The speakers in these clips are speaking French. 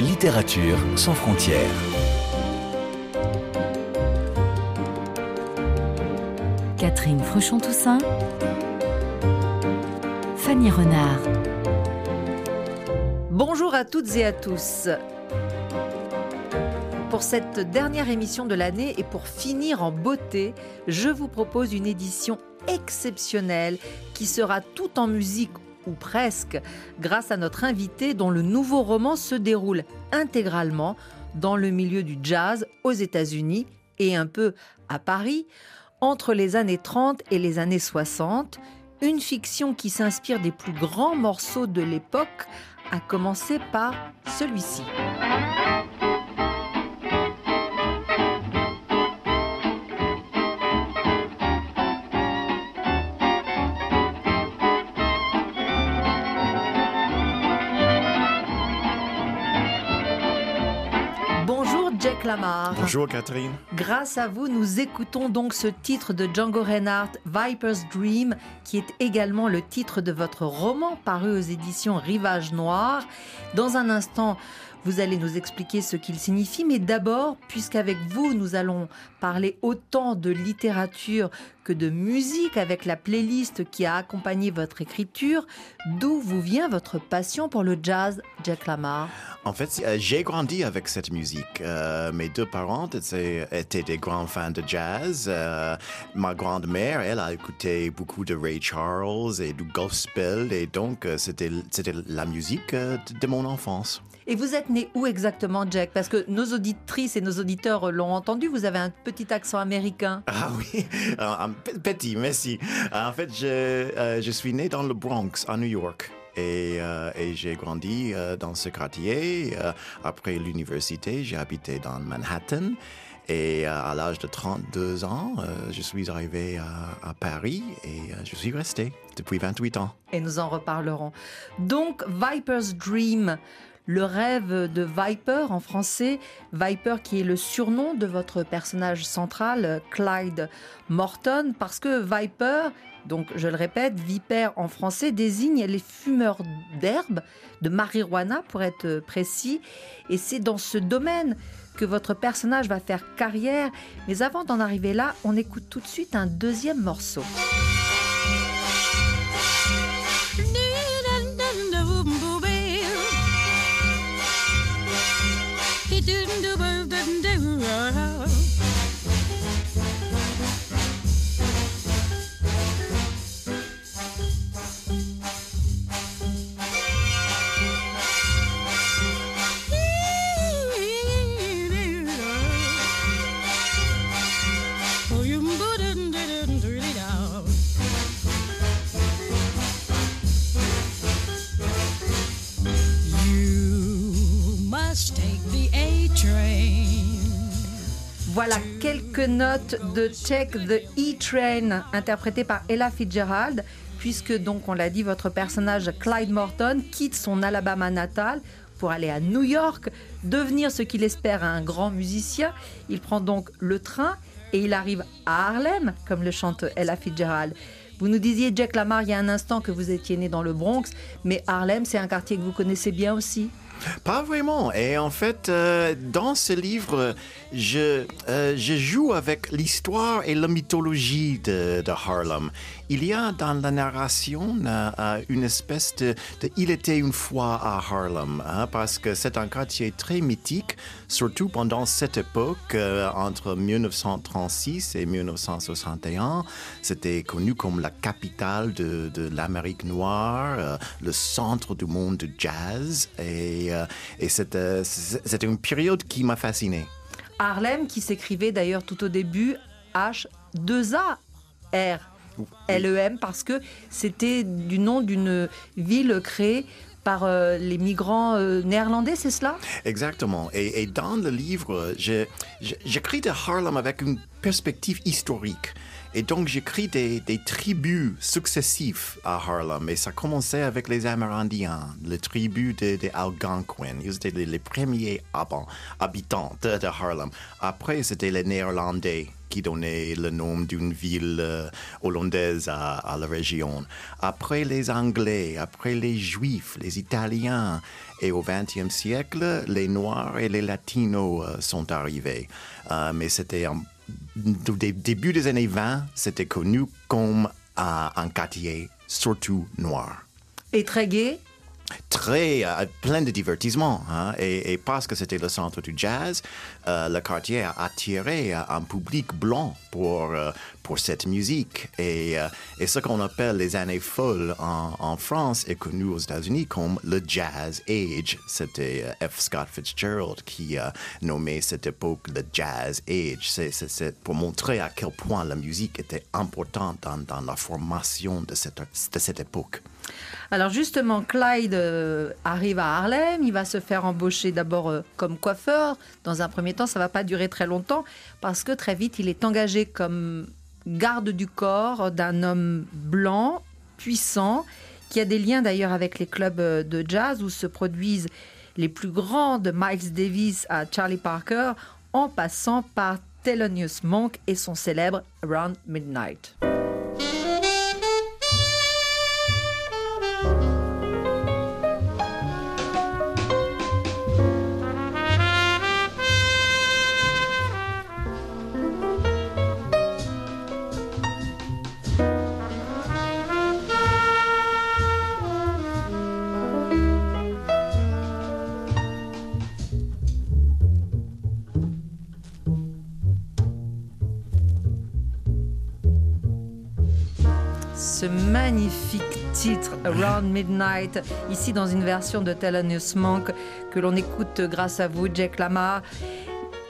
Littérature sans frontières. Catherine Fruchon-Toussaint. Fanny Renard. Bonjour à toutes et à tous. Pour cette dernière émission de l'année et pour finir en beauté, je vous propose une édition exceptionnelle qui sera tout en musique ou presque, grâce à notre invité dont le nouveau roman se déroule intégralement dans le milieu du jazz aux États-Unis et un peu à Paris, entre les années 30 et les années 60, une fiction qui s'inspire des plus grands morceaux de l'époque, à commencer par celui-ci. Bonjour Catherine. Grâce à vous, nous écoutons donc ce titre de Django Reinhardt, Viper's Dream, qui est également le titre de votre roman paru aux éditions Rivage Noir. Dans un instant, vous allez nous expliquer ce qu'il signifie, mais d'abord, puisqu'avec vous, nous allons parler autant de littérature que de musique avec la playlist qui a accompagné votre écriture, d'où vous vient votre passion pour le jazz, Jack Lamar? En fait, euh, j'ai grandi avec cette musique. Euh, mes deux parents étaient, des grands fans de jazz. Euh, ma grand-mère, elle a écouté beaucoup de Ray Charles et du gospel, et donc c'était la musique de mon enfance. Et vous êtes né où exactement, Jack? Parce que nos auditrices et nos auditeurs l'ont entendu, vous avez un petit accent américain. Ah oui, un un pe- petit, merci. En fait, je, euh, je suis né dans le Bronx, à New York. Et, euh, et j'ai grandi euh, dans ce quartier. Euh, après l'université, j'ai habité dans Manhattan. Et euh, à l'âge de 32 ans, euh, je suis arrivé à, à Paris et euh, je suis resté depuis 28 ans. Et nous en reparlerons. Donc, Viper's Dream, le rêve de Viper en français. Viper qui est le surnom de votre personnage central, Clyde Morton, parce que Viper, donc je le répète, vipère en français désigne les fumeurs d'herbe, de marijuana pour être précis. Et c'est dans ce domaine que votre personnage va faire carrière. Mais avant d'en arriver là, on écoute tout de suite un deuxième morceau. Notes de Check the E-Train interprété par Ella Fitzgerald, puisque donc on l'a dit, votre personnage Clyde Morton quitte son Alabama natal pour aller à New York, devenir ce qu'il espère un grand musicien. Il prend donc le train et il arrive à Harlem, comme le chante Ella Fitzgerald. Vous nous disiez, Jack Lamar, il y a un instant que vous étiez né dans le Bronx, mais Harlem, c'est un quartier que vous connaissez bien aussi. Pas vraiment. Et en fait, euh, dans ce livre, je, euh, je joue avec l'histoire et la mythologie de, Harlem. Il y a dans la narration euh, une espèce de, de Il était une fois à Harlem, hein, parce que c'est un quartier très mythique, surtout pendant cette époque, euh, entre 1936 et 1961. C'était connu comme la capitale de, de l'Amérique noire, euh, le centre du monde du jazz, et, euh, et c'était une période qui m'a fasciné. Harlem, qui s'écrivait d'ailleurs tout au début H2A-R. LEM parce que c'était du nom d'une ville créée par euh, les migrants euh, néerlandais, c'est cela? Exactement. Et, et dans le livre, j'écris de Harlem avec une perspective historique. Et donc j'écris des, tribus successifs à Harlem. Et ça commençait avec les Amérindiens, les tribus des de Algonquin. Ils étaient les, premiers habi- habitants de, Harlem. Après, c'était les Néerlandais qui donnaient le nom d'une ville euh, hollandaise à, la région. Après les Anglais, après les Juifs, les Italiens. Et au XXe siècle, les Noirs et les Latinos euh, sont arrivés. Euh, mais c'était en au dé- début des années 20, c'était connu comme un quartier surtout noir. Et très gai? Très euh, plein de divertissement. hein. Et, parce que c'était le centre du jazz, euh, le quartier a attiré euh, un public blanc pour, pour cette musique. Et, et ce qu'on appelle les années folles en, France est connu aux États-Unis comme le Jazz Age. C'était F. Scott Fitzgerald qui nommé cette époque le Jazz Age. C'est pour montrer à quel point la musique était importante dans, dans la formation de cette, de cette époque. Alors justement, Clyde euh, arrive à Harlem, il va se faire embaucher d'abord euh, comme coiffeur. Dans un premier temps, ça va pas durer très longtemps parce que très vite, il est engagé comme garde du corps d'un homme blanc, puissant, qui a des liens d'ailleurs avec les clubs euh, de jazz où se produisent les plus grands de Miles Davis à Charlie Parker, en passant par Thelonious Monk et son célèbre Around Midnight. Magnifique titre Around Midnight, ici dans une version de Thelonious Monk que l'on écoute grâce à vous, Jack Lamar,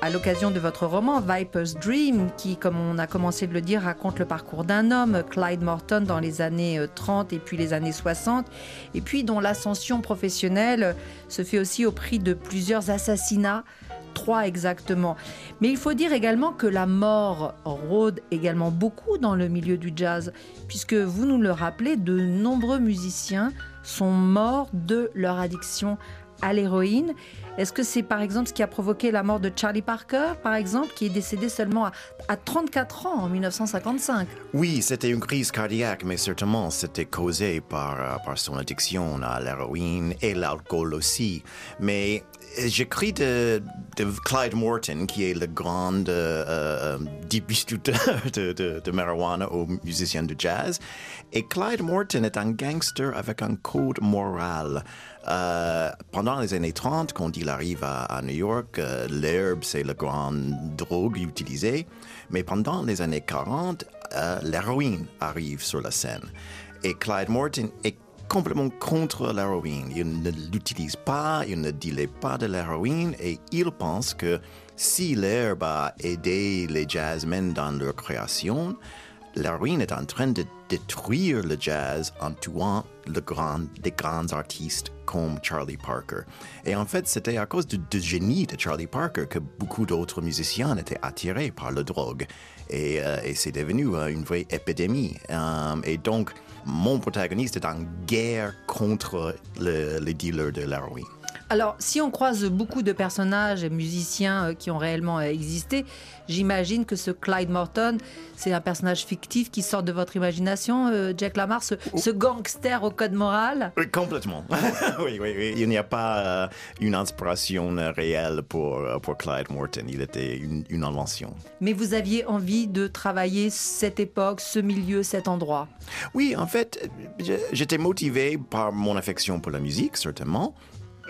à l'occasion de votre roman Viper's Dream, qui, comme on a commencé de le dire, raconte le parcours d'un homme, Clyde Morton, dans les années euh, 30 et puis les années 60, et puis dont l'ascension professionnelle se fait aussi au prix de plusieurs assassinats trois exactement. Mais il faut dire également que la mort rôde également beaucoup dans le milieu du jazz, puisque vous nous le rappelez, de nombreux musiciens sont morts de leur addiction à l'héroïne. Est-ce que c'est par exemple ce qui a provoqué la mort de Charlie Parker, par exemple, qui est décédé seulement à, à 34 ans en 1955 Oui, c'était une crise cardiaque, mais certainement c'était causé par, euh, par son addiction à l'héroïne et l'alcool aussi. Mais j'écris de, de Clyde Morton, qui est le grand euh, euh, distributeur de, marijuana aux musiciens de jazz. Et Clyde Morton est un gangster avec un code moral. Euh, pendant les années 30, quand il arrive à, New York, euh, l'herbe, c'est la grande drogue utilisée. Mais pendant les années 40, euh, l'héroïne arrive sur la scène. Et Clyde Morton est complètement contre l'héroïne. Il ne l'utilise pas, il ne dilait pas de l'héroïne et il pense que si l'herbe a aidé les jazzmen dans leur création, l'héroïne est en train de détruire le jazz en tuant le grands artistes comme Charlie Parker. Et en fait, c'était à cause du, génie de Charlie Parker que beaucoup d'autres musiciens étaient attirés par la drogue. Et, euh, c'est devenu euh, une vraie épidémie. Euh, et donc, mon protagoniste est en guerre contre le- les dealers de l'héroïne. Alors, si on croise beaucoup de personnages et musiciens euh, qui ont réellement euh, existé, j'imagine que ce Clyde Morton, c'est un personnage fictif qui sort de votre imagination, euh, Jack Lamar, ce, ce gangster au code moral? Oui, complètement. oui, oui, oui. Il n'y a pas une inspiration réelle pour, pour Clyde Morton. Il était une, une invention. Mais vous aviez envie de travailler cette époque, ce milieu, cet endroit? Oui, en fait, j'étais motivé par mon affection pour la musique, certainement,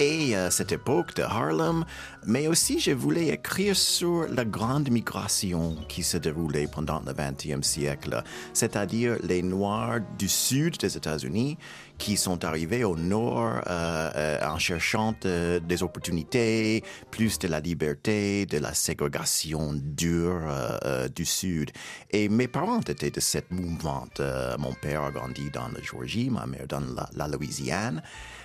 et euh, cette époque de Harlem, mais aussi je voulais écrire sur la grande migration qui se déroulait pendant le 20e siècle, c'est-à-dire les Noirs du sud des États-Unis qui sont arrivés au nord euh, euh, en cherchant euh, des opportunités, plus de la liberté, de la ségrégation dure euh, euh, du sud. Et mes parents étaient de cette mouvement. Mon père a grandi dans la Géorgie, ma mère dans la Louisiane.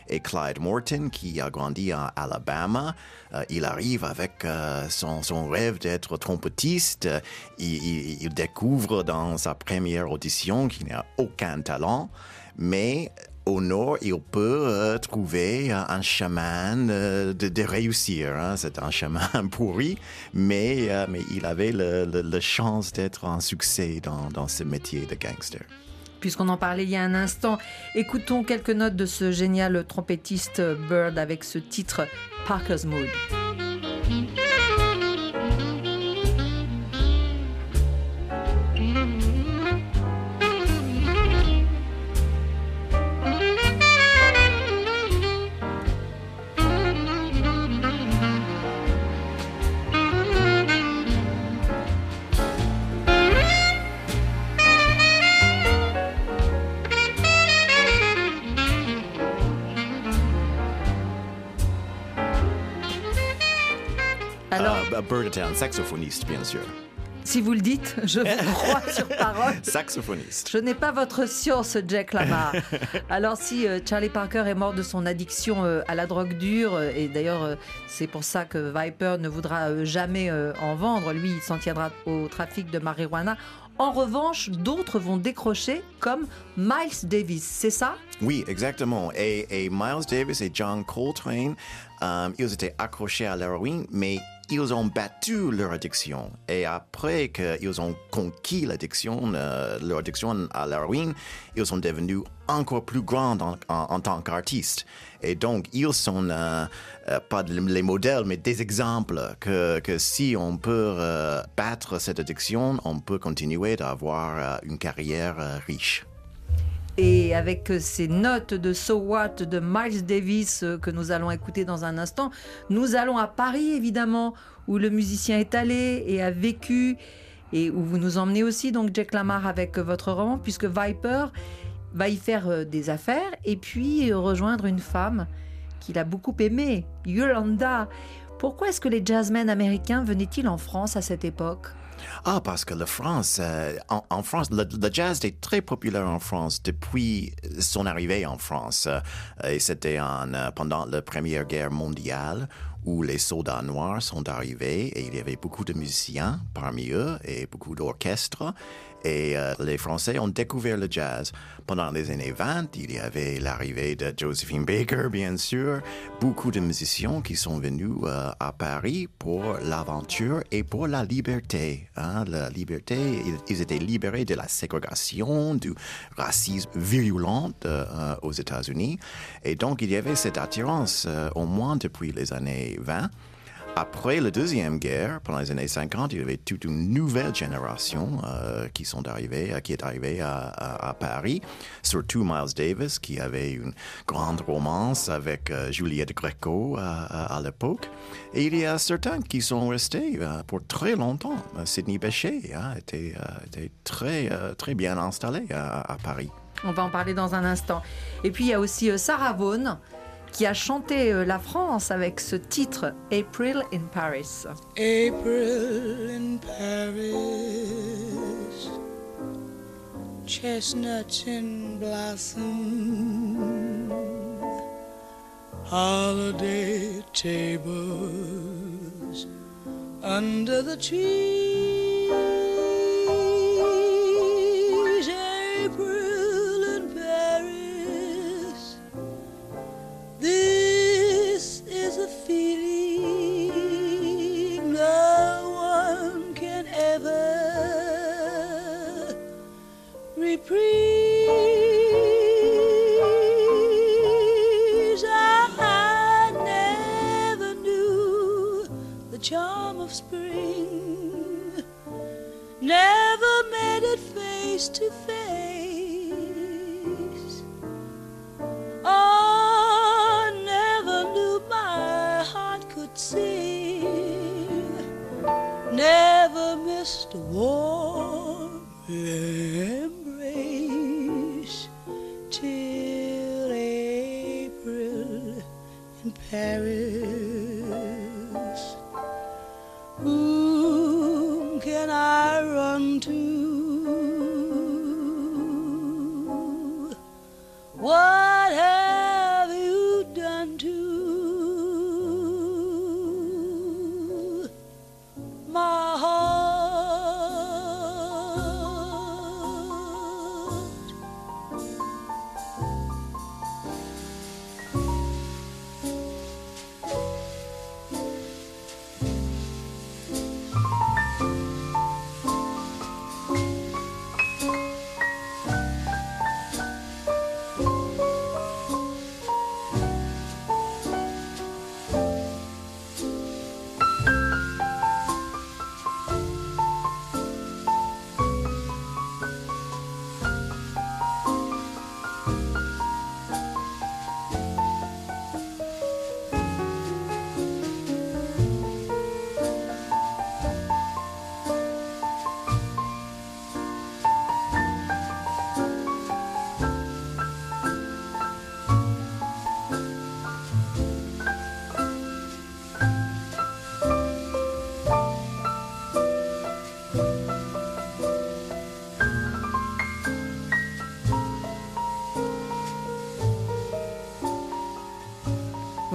Et Clyde Morton, qui a grandi en Alabama, euh, il arrive avec euh, son, rêve d'être trompettiste. Il, il, découvre dans sa première audition qu'il n'a aucun talent, mais au nord, il peut euh, trouver un chemin de, réussir. Hein. C'est un chemin pourri, mais, mais il avait le chance d'être un succès dans, dans ce métier de gangster. Puisqu'on en parlait il y a un instant, écoutons quelques notes de ce génial trompettiste Bird avec ce titre Parker's Mood. Alors, Bird était un saxophoniste, bien sûr. Si vous le dites, je vous crois sur parole. Saxophoniste. Je n'ai pas votre science, Jack Lamar. Alors si euh, Charlie Parker est mort de son addiction euh, à la drogue dure, euh, et d'ailleurs c'est pour ça que Viper ne voudra jamais en vendre, lui il s'en tiendra au trafic de marijuana. En revanche, d'autres vont décrocher comme Miles Davis, c'est ça? Oui, exactement. Et, et, Miles Davis et John Coltrane, ils étaient accrochés à l'héroïne, mais ils ont battu leur addiction. Et après qu'ils ont conquis l'addiction, euh, leur addiction à l'héroïne, ils sont devenus encore plus grands en, tant qu'artistes. Et donc, ils sont euh, euh, pas les modèles, mais des exemples que, si on peut battre cette addiction, on peut continuer d'avoir une carrière riche. Et avec ces notes de So What de Miles Davis que nous allons écouter dans un instant, nous allons à Paris évidemment, où le musicien est allé et a vécu, et où vous nous emmenez aussi, donc Jack Lamar avec votre roman, puisque Viper va y faire des affaires et puis rejoindre une femme qu'il a beaucoup aimée, Yolanda. Pourquoi est-ce que les jazzmen américains venaient-ils en France à cette époque? Ah, parce que la France, euh, en, France, le, le, jazz est très populaire en France depuis son arrivée en France. Euh, et c'était euh, pendant la Première Guerre mondiale où les soldats noirs sont arrivés et il y avait beaucoup de musiciens parmi eux et beaucoup d'orchestres. Et euh, les Français ont découvert le jazz. Pendant les années 20, il y avait l'arrivée de Josephine Baker, bien sûr, beaucoup de musiciens qui sont venus euh, à Paris pour l'aventure et pour la liberté. Hein? La liberté, ils, étaient libérés de la ségrégation, du racisme virulent euh, aux États-Unis. Et donc, il y avait cette attirance, au moins depuis les années 20. Après la Deuxième Guerre, pendant les années 50, il y avait toute une nouvelle génération euh, qui, sont arrivés, qui est arrivée à, Paris, surtout Miles Davis, qui avait une grande romance avec euh, Juliette Greco à, à l'époque. Et il y a certains qui sont restés euh, pour très longtemps. Sidney Bechet hein, était, était, très, très bien installé à, Paris. On va en parler dans un instant. Et puis il y a aussi Sarah Vaughan qui a chanté la France avec ce titre April in Paris. April in Paris, chestnuts in blossom, holiday tables under the trees. This is a feeling no one can ever reprise. I, never knew the charm of spring, never met it face to face.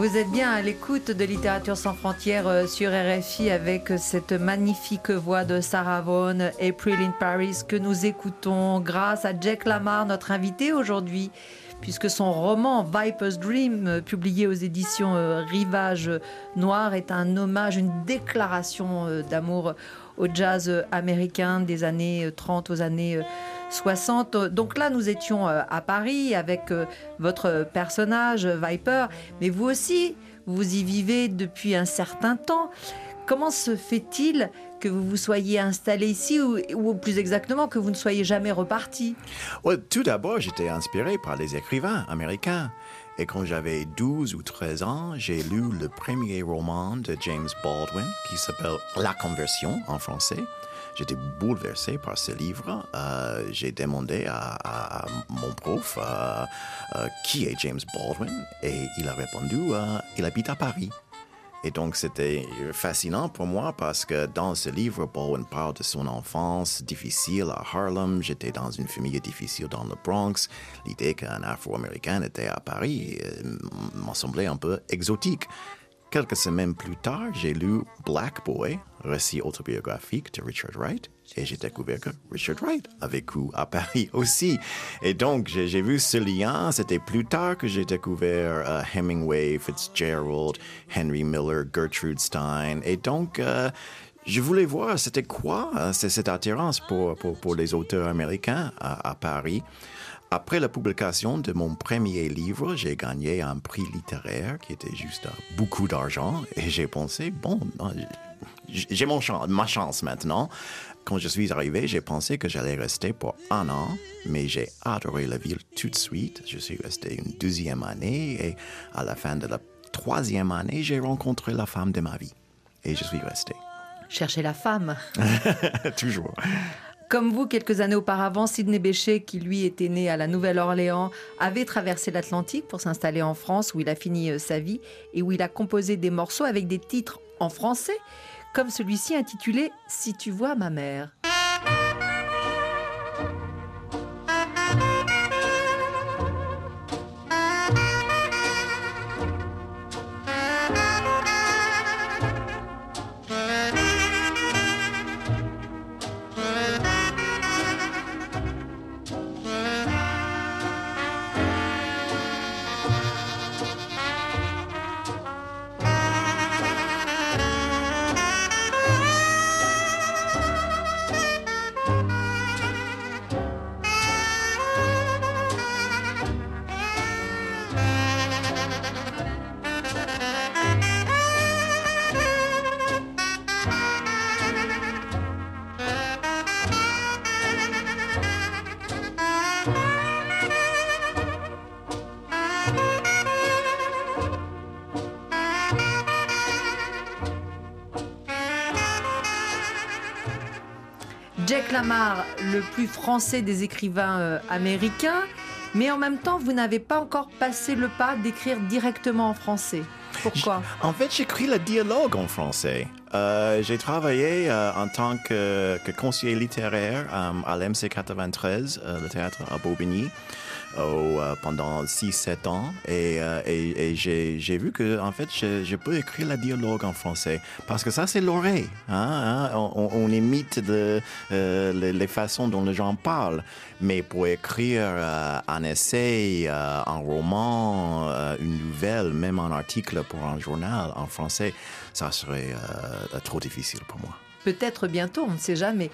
Vous êtes bien à l'écoute de Littérature sans frontières euh, sur RFI avec cette magnifique voix de Sarah Vaughan, April in Paris, que nous écoutons grâce à Jack Lamar, notre invité aujourd'hui, puisque son roman Viper's Dream, euh, publié aux éditions euh, Rivage Noir, est un hommage, une déclaration d'amour au jazz américain des années 30 aux années 60. Donc là, nous étions euh, à Paris avec euh, votre personnage, Viper, mais vous aussi, vous y vivez depuis un certain temps. Comment se fait-il que vous vous soyez installé ici ou, plus exactement que vous ne soyez jamais reparti? Tout d'abord, j'étais inspiré par les écrivains américains. Et quand j'avais 12 ou 13 ans, j'ai lu le premier roman de James Baldwin qui s'appelle La Conversion en français. J'étais bouleversé par ce livre. Euh, j'ai demandé à, mon prof euh, euh, qui est James Baldwin et il a répondu il habite à Paris. Et donc c'était fascinant pour moi parce que dans ce livre, Baldwin parle de son enfance difficile à Harlem. J'étais dans une famille difficile dans le Bronx. L'idée qu'un Afro-Américain était à Paris m'a semblé un peu exotique. Quelques semaines plus tard, j'ai lu Black Boy, récit autobiographique de Richard Wright, et j'ai découvert que Richard Wright a vécu à Paris aussi. Et donc, j'ai vu ce lien. C'était plus tard que j'ai découvert euh, Hemingway, Fitzgerald, Henry Miller, Gertrude Stein. Et donc, euh, je voulais voir c'était quoi euh, cette attirance pour, les auteurs américains à Paris. Après la publication de mon premier livre, j'ai gagné un prix littéraire qui était juste beaucoup d'argent et j'ai pensé, bon, j'ai mon ma chance maintenant. Quand je suis arrivé, j'ai pensé que j'allais rester pour un an, mais j'ai adoré la ville tout de suite. Je suis resté une deuxième année et à la fin de la troisième année, j'ai rencontré la femme de ma vie et je suis resté. Chercher la femme. Toujours. Comme vous, quelques années auparavant, Sidney Bechet, qui lui était né à la Nouvelle-Orléans, avait traversé l'Atlantique pour s'installer en France, où il a fini euh, sa vie et où il a composé des morceaux avec des titres en français, comme celui-ci intitulé Si tu vois ma mère. Jack Lamar, le plus français des écrivains euh, américains, mais en même temps, vous n'avez pas encore passé le pas d'écrire directement en français. Pourquoi? En fait, j'écris le dialogue en français. Euh, j'ai travaillé euh, en tant que, conseiller littéraire à l'MC 93, le théâtre à Bobigny. Euh, pendant 6-7 ans et, euh, j'ai vu que en fait je, peux écrire la dialogue en français parce que ça c'est l'oreille hein, hein. on, imite euh, les, façons dont les gens parlent mais pour écrire un essai un roman une nouvelle même un article pour un journal en français ça serait trop difficile pour moi peut-être bientôt, on ne sait jamais.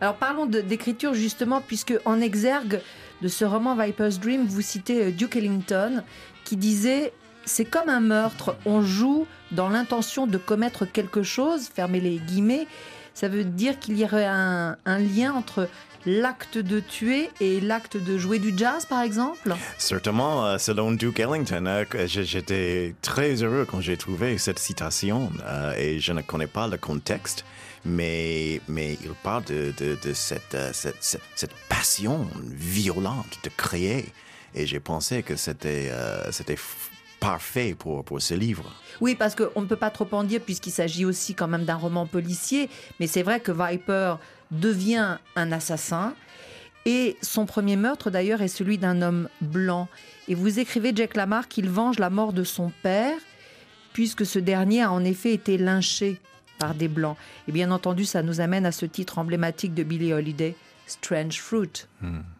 Alors parlons d'écriture justement, puisque en exergue de ce roman Viper's Dream, vous citez euh, Duke Ellington, qui disait c'est comme un meurtre, on joue dans l'intention de commettre quelque chose, fermez les guillemets, ça veut dire qu'il y aurait un, lien entre l'acte de tuer et l'acte de jouer du jazz, par exemple? Certainement, euh, selon Duke Ellington, euh, j'étais très heureux quand j'ai trouvé cette citation et je ne connais pas le contexte mais, il parle de, euh, cette, passion violente de créer. Et j'ai pensé que c'était euh, parfait pour, pour ce livre. Oui, parce qu'on ne peut pas trop en dire puisqu'il s'agit aussi quand même d'un roman policier, mais c'est vrai que Viper devient un assassin. Et son premier meurtre, d'ailleurs, est celui d'un homme blanc. Et vous écrivez, Jack Lamar, qu'il venge la mort de son père puisque ce dernier a en effet été lynché par des Blancs. Et bien entendu, ça nous amène à ce titre emblématique de Billie Holiday, Strange Fruit. Southern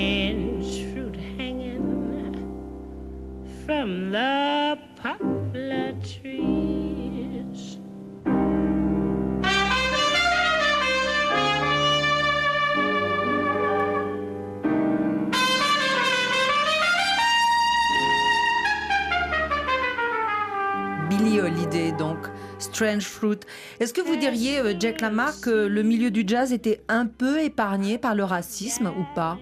the poplar trees. Billie Holiday, donc Strange Fruit. Est-ce que vous diriez, euh, Jack Lamarck, que le milieu du jazz était un peu épargné par le racisme ou pas?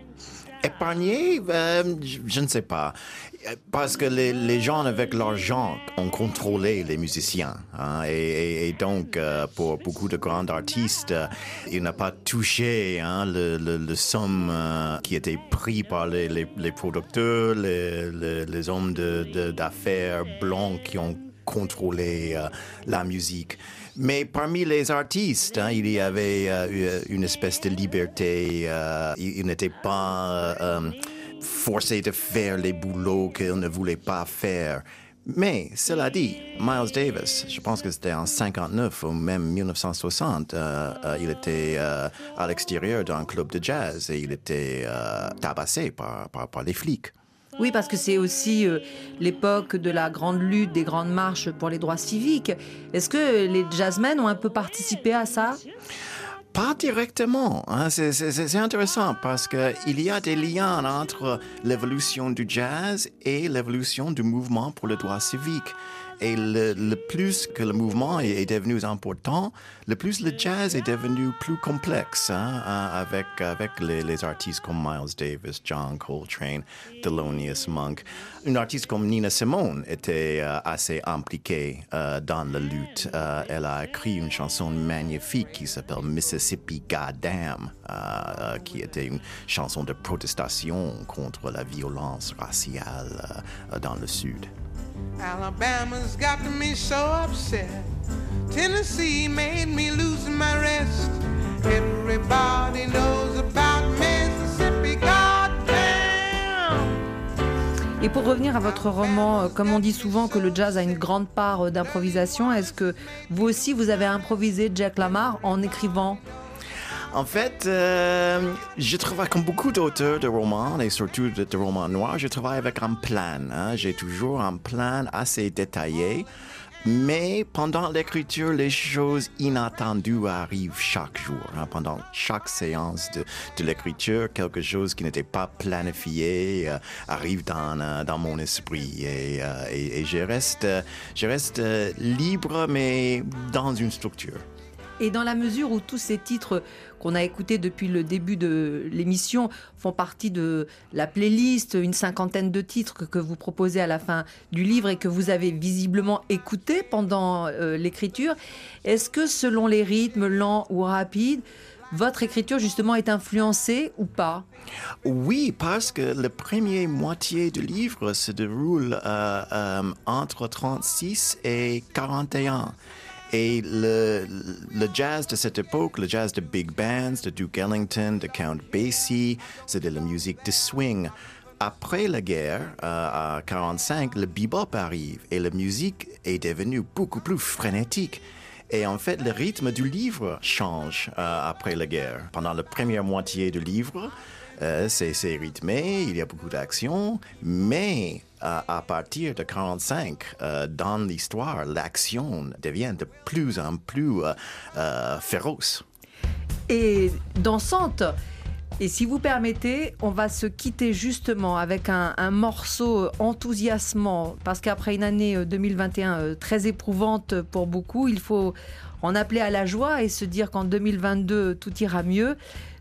Épargné, euh, je, je ne sais pas. Parce que les, les gens avec l'argent ont contrôlé les musiciens. hein, et, et- donc, euh, pour beaucoup de grands artistes, euh, il n'a pas touché hein, le, le, le somme euh, qui était pris par les, les, les producteurs, les, hommes de- de- d'affaires blancs qui ont contrôlé euh, la musique. Mais parmi les artistes, hein, il y avait euh, une espèce de liberté. euh, il il n'était pas forcé de faire les boulots qu'il ne voulait pas faire. Mais cela dit, Miles Davis, je pense que c'était en 59 ou même 1960, euh, euh, il était euh, à l'extérieur d'un club de jazz et il était euh, tabassé par, par, par les flics. Oui, parce que c'est aussi l'époque de la grande lutte, des grandes marches pour les droits civiques. Est-ce que les jazzmen ont un peu participé à ça? Pas directement. hein. C'est- intéressant parce qu'il y a des liens entre l'évolution du jazz et l'évolution du mouvement pour le droit civique. Et le, plus que le mouvement est, devenu important, le plus le jazz est devenu plus complexe, hein, hein, avec, avec les, artistes comme Miles Davis, John Coltrane, Thelonious Monk. Une artiste comme Nina Simone était euh, assez impliquée euh, dans la lutte. Euh, elle a écrit une chanson magnifique qui s'appelle Mississippi Goddamn, qui était une chanson de protestation contre la violence raciale dans le Sud. Alabama's got me so upset. Tennessee made me lose my rest. Everybody knows about Mississippi, goddamn. Et pour revenir à votre roman, euh, comme on dit souvent que le jazz a une grande part euh, d'improvisation, est-ce que vous aussi vous avez improvisé Jack Lamar en écrivant? En fait, euh, je travaille comme beaucoup d'auteurs de romans et surtout de, romans noirs, je travaille avec un plan. hein. J'ai toujours un plan assez détaillé. Mais pendant l'écriture, les choses inattendues arrivent chaque jour. hein. Pendant chaque séance de, l'écriture, quelque chose qui n'était pas planifié euh, arrive dans, euh, dans mon esprit. Et, euh, et- et je reste, je reste libre, mais dans une structure. Et dans la mesure où tous ces titres qu'on a écoutés depuis le début de l'émission font partie de la playlist, une cinquantaine de titres que, vous proposez à la fin du livre et que vous avez visiblement écoutés pendant euh, l'écriture, est-ce que selon les rythmes lents ou rapides, votre écriture justement est influencée ou pas? Oui, parce que le premier moitié du livre se déroule euh, euh, entre 36 et 41. Et le, le jazz de cette époque, le jazz de big bands, de Duke Ellington, de Count Basie, c'est de la musique de swing. Après la guerre, euh, à 45, le bebop arrive et la musique est devenue beaucoup plus frénétique. Et en fait, le rythme du livre change euh, après la guerre. Pendant la première moitié du livre, euh, c'est rythmé, il y a beaucoup d'action, mais à partir de 45, euh, dans l'histoire, l'action devient de plus en plus euh, euh, féroce. et dansante. Et si vous permettez, on va se quitter justement avec un, un morceau enthousiasmant, parce qu'après une année 2021 euh, très éprouvante pour beaucoup, il faut en appeler à la joie et se dire qu'en 2022, tout ira mieux.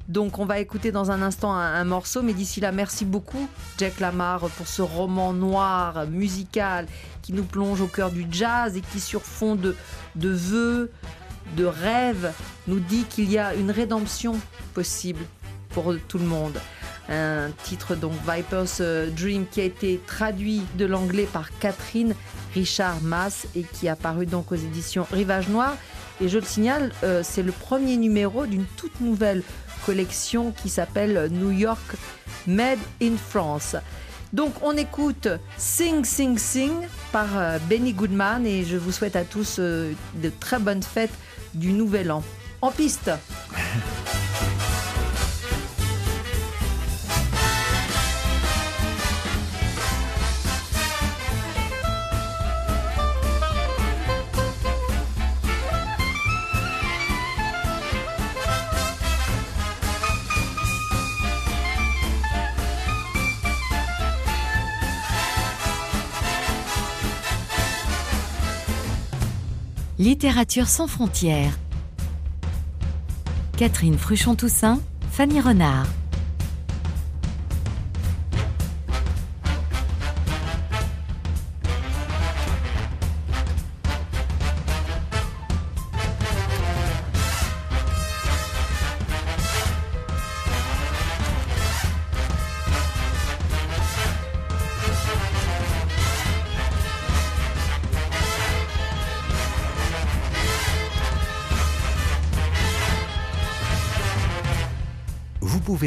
Donc on va écouter dans un instant un, morceau, mais d'ici là, merci beaucoup Jack Lamar pour ce roman noir, musical, qui nous plonge au cœur du jazz et qui sur fond de, de vœux, de rêves, nous dit qu'il y a une rédemption possible pour tout le monde. Un titre donc Viper's euh, Dream qui a été traduit de l'anglais par Catherine Richard Mass et qui a paru donc aux éditions Rivage Noir. Et je le signale, euh, c'est le premier numéro d'une toute nouvelle collection qui s'appelle New York Made in France. Donc on écoute Sing Sing Sing par euh, Benny Goodman et je vous souhaite à tous euh, de très bonnes fêtes du Nouvel An. En piste Littérature sans frontières. Catherine Fruchon-Toussaint, Fanny Renard.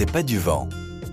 C'est pas du vent,